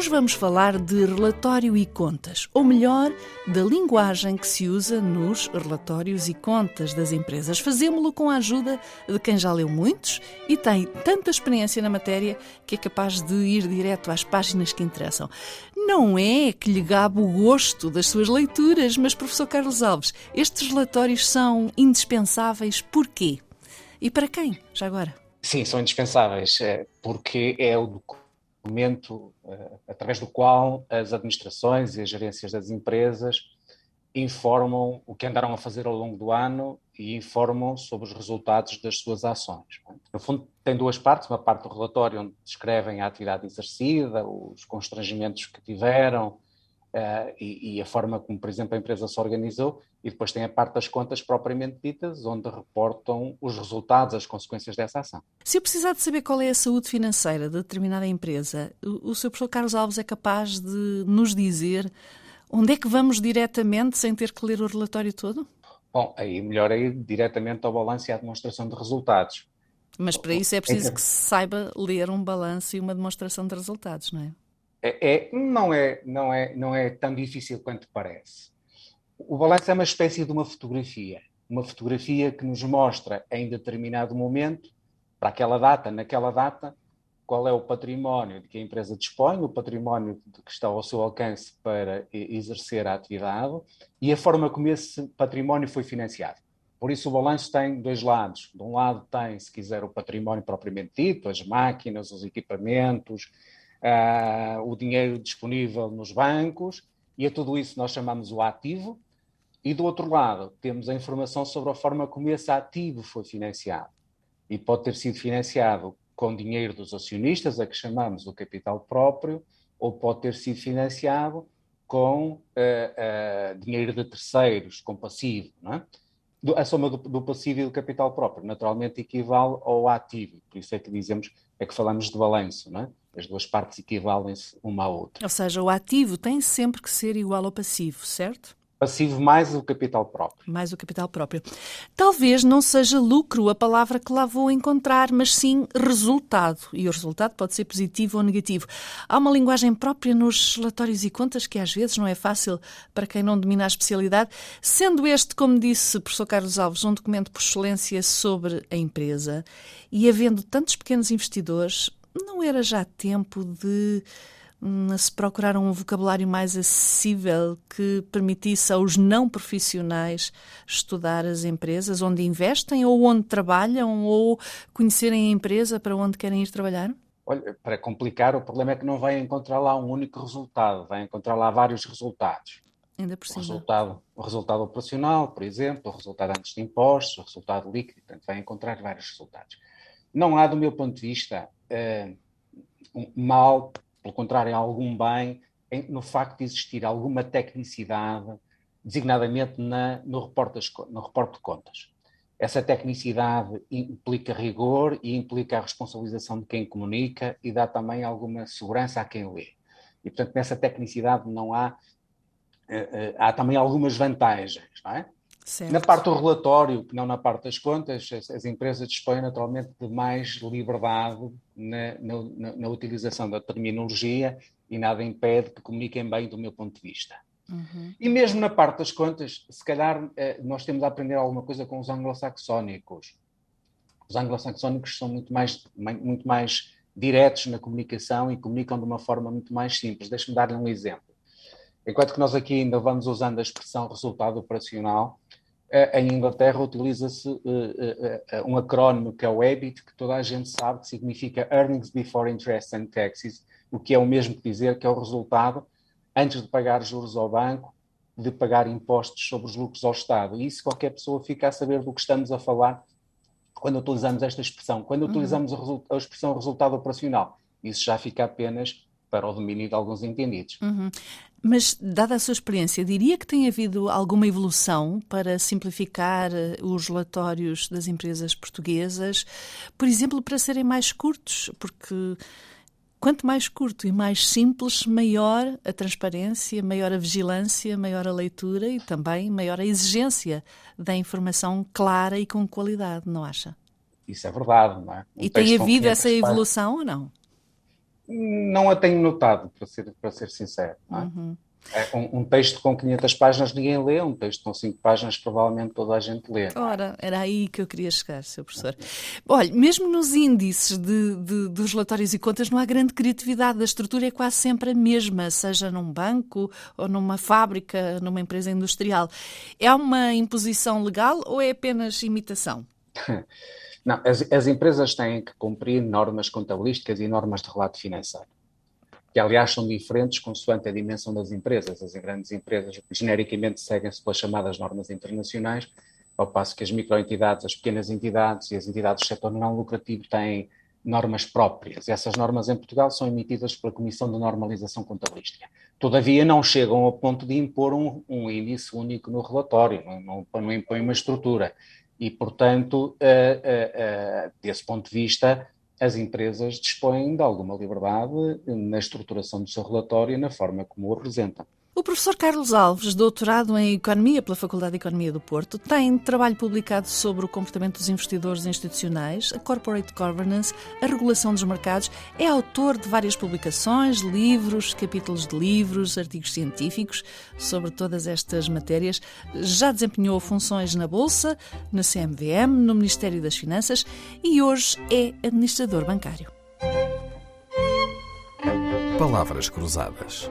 Hoje vamos falar de relatório e contas, ou melhor, da linguagem que se usa nos relatórios e contas das empresas. Fazemos-lo com a ajuda de quem já leu muitos e tem tanta experiência na matéria que é capaz de ir direto às páginas que interessam. Não é que lhe gabe o gosto das suas leituras, mas, professor Carlos Alves, estes relatórios são indispensáveis porquê? E para quem, já agora? Sim, são indispensáveis, eh, porque é o momento uh, através do qual as administrações e as gerências das empresas informam o que andaram a fazer ao longo do ano e informam sobre os resultados das suas ações. No fundo, tem duas partes: uma parte do relatório onde descrevem a atividade exercida, os constrangimentos que tiveram, Uh, e, e, a forma como, por exemplo, a empresa se organizou, e depois tem a parte das contas propriamente ditas, onde reportam os resultados, as consequências dessa ação. Se eu precisar de saber qual é a saúde financeira de determinada empresa, o, o Sr. Professor Carlos Alves é capaz de nos dizer onde é que vamos diretamente sem ter que ler o relatório todo? Bom, aí melhor é ir diretamente ao balanço e à demonstração de resultados. Mas para isso é preciso que se saiba ler um balanço e uma demonstração de resultados, não é? É, é, não, é, não, é, não é tão difícil quanto parece. O balanço é uma espécie de uma fotografia, uma fotografia que nos mostra em determinado momento, para aquela data, naquela data, qual é o património de que a empresa dispõe, o património que está ao seu alcance para exercer a atividade e a forma como esse património foi financiado. Por isso, o balanço tem dois lados. De um lado, tem, se quiser, o património propriamente dito, as máquinas, os equipamentos, uh, o dinheiro disponível nos bancos, e a tudo isso nós chamamos o ativo, e do outro lado temos a informação sobre a forma como esse ativo foi financiado. E pode ter sido financiado com dinheiro dos acionistas, a que chamamos o capital próprio, ou pode ter sido financiado com uh, uh, dinheiro de terceiros, com passivo. É? A soma do, do, passivo e do capital próprio naturalmente equivale ao ativo, por isso é que dizemos, é que falamos de balanço, é? As duas partes equivalem-se uma à outra. Ou seja, o ativo tem sempre que ser igual ao passivo, certo? Passivo mais o capital próprio. Mais o capital próprio. Talvez não seja lucro a palavra que lá vou encontrar, mas sim resultado. E o resultado pode ser positivo ou negativo. Há uma linguagem própria nos relatórios e contas que às vezes não é fácil para quem não domina a especialidade, sendo este, como disse o professor Carlos Alves, um documento por excelência sobre a empresa e havendo tantos pequenos investidores, não era já tempo de hum, se procurar um vocabulário mais acessível que permitisse aos não profissionais estudar as empresas onde investem ou onde trabalham ou conhecerem a empresa para onde querem ir trabalhar? Olha, para complicar, o problema é que não vai encontrar lá um único resultado, vai encontrar lá vários resultados. Ainda por cima. O resultado, o resultado operacional, por exemplo, o resultado antes de impostos, o resultado líquido, portanto, vai encontrar vários resultados. Não há, do meu ponto de vista, uh, mal, pelo contrário, algum bem no facto de existir alguma tecnicidade, designadamente na, no, reporte no reporte de contas. Essa tecnicidade implica rigor e implica a responsabilização de quem comunica e dá também alguma segurança a quem lê. E, portanto, nessa tecnicidade não há, uh, uh, há também algumas vantagens, não é? Certo. Na parte do relatório, não na parte das contas, as, as empresas dispõem naturalmente de mais liberdade na, na, na, utilização da terminologia e nada impede que comuniquem bem do meu ponto de vista. Uhum. E mesmo na parte das contas, se calhar eh, nós temos a aprender alguma coisa com os anglo-saxónicos. Os anglo-saxónicos são muito mais, muito mais diretos na comunicação e comunicam de uma forma muito mais simples. Deixe-me dar-lhe um exemplo. Enquanto que nós aqui ainda vamos usando a expressão resultado operacional, em Inglaterra utiliza-se uh, uh, um acrónimo que é o EBIT, que toda a gente sabe que significa Earnings Before Interest and Taxes, o que é o mesmo que dizer que é o resultado antes de pagar juros ao banco, de pagar impostos sobre os lucros ao Estado. E isso qualquer pessoa fica a saber do que estamos a falar quando utilizamos esta expressão. Quando uhum. utilizamos a expressão resultado operacional, isso já fica apenas para o domínio de alguns entendidos. Uhum. Mas, dada a sua experiência, diria que tem havido alguma evolução para simplificar eh, os relatórios das empresas portuguesas, por exemplo, para serem mais curtos, porque quanto mais curto e mais simples, maior a transparência, maior a vigilância, maior a leitura e também maior a exigência da informação clara e com qualidade, não acha? Isso é verdade, não é? Um e tem havido essa evolução ou não? Não a tenho notado, para ser, para ser sincero. É? Uhum. É, um, um, texto com 500 páginas ninguém lê, um texto com 5 páginas provavelmente toda a gente lê. Ora, era aí que eu queria chegar, Sr. Professor. Olha, mesmo nos índices de, de, dos relatórios e contas não há grande criatividade, a estrutura é quase sempre a mesma, seja num banco ou numa fábrica, numa empresa industrial. É uma imposição legal ou é apenas imitação? Não, as, as empresas têm que cumprir normas contabilísticas e normas de relato financeiro que aliás são diferentes consoante a dimensão das empresas. As grandes empresas genericamente seguem-se pelas chamadas normas internacionais, ao passo que as microentidades, as pequenas entidades e as entidades do setor não lucrativo têm normas próprias. Essas normas em Portugal são emitidas pela Comissão de Normalização Contabilística. Todavia, não chegam ao ponto de impor um, um índice único no relatório, não, não, não impõem uma estrutura. E, portanto, uh, uh, uh, desse ponto de vista, as empresas dispõem de alguma liberdade na estruturação do seu relatório e na forma como o apresentam. O professor Carlos Alves, doutorado em Economia pela Faculdade de Economia do Porto, tem trabalho publicado sobre o comportamento dos investidores institucionais, a corporate governance, a regulação dos mercados. É autor de várias publicações, livros, capítulos de livros, artigos científicos sobre todas estas matérias. Já desempenhou funções na Bolsa, na CMVM, no Ministério das Finanças e hoje é administrador bancário. Palavras Cruzadas,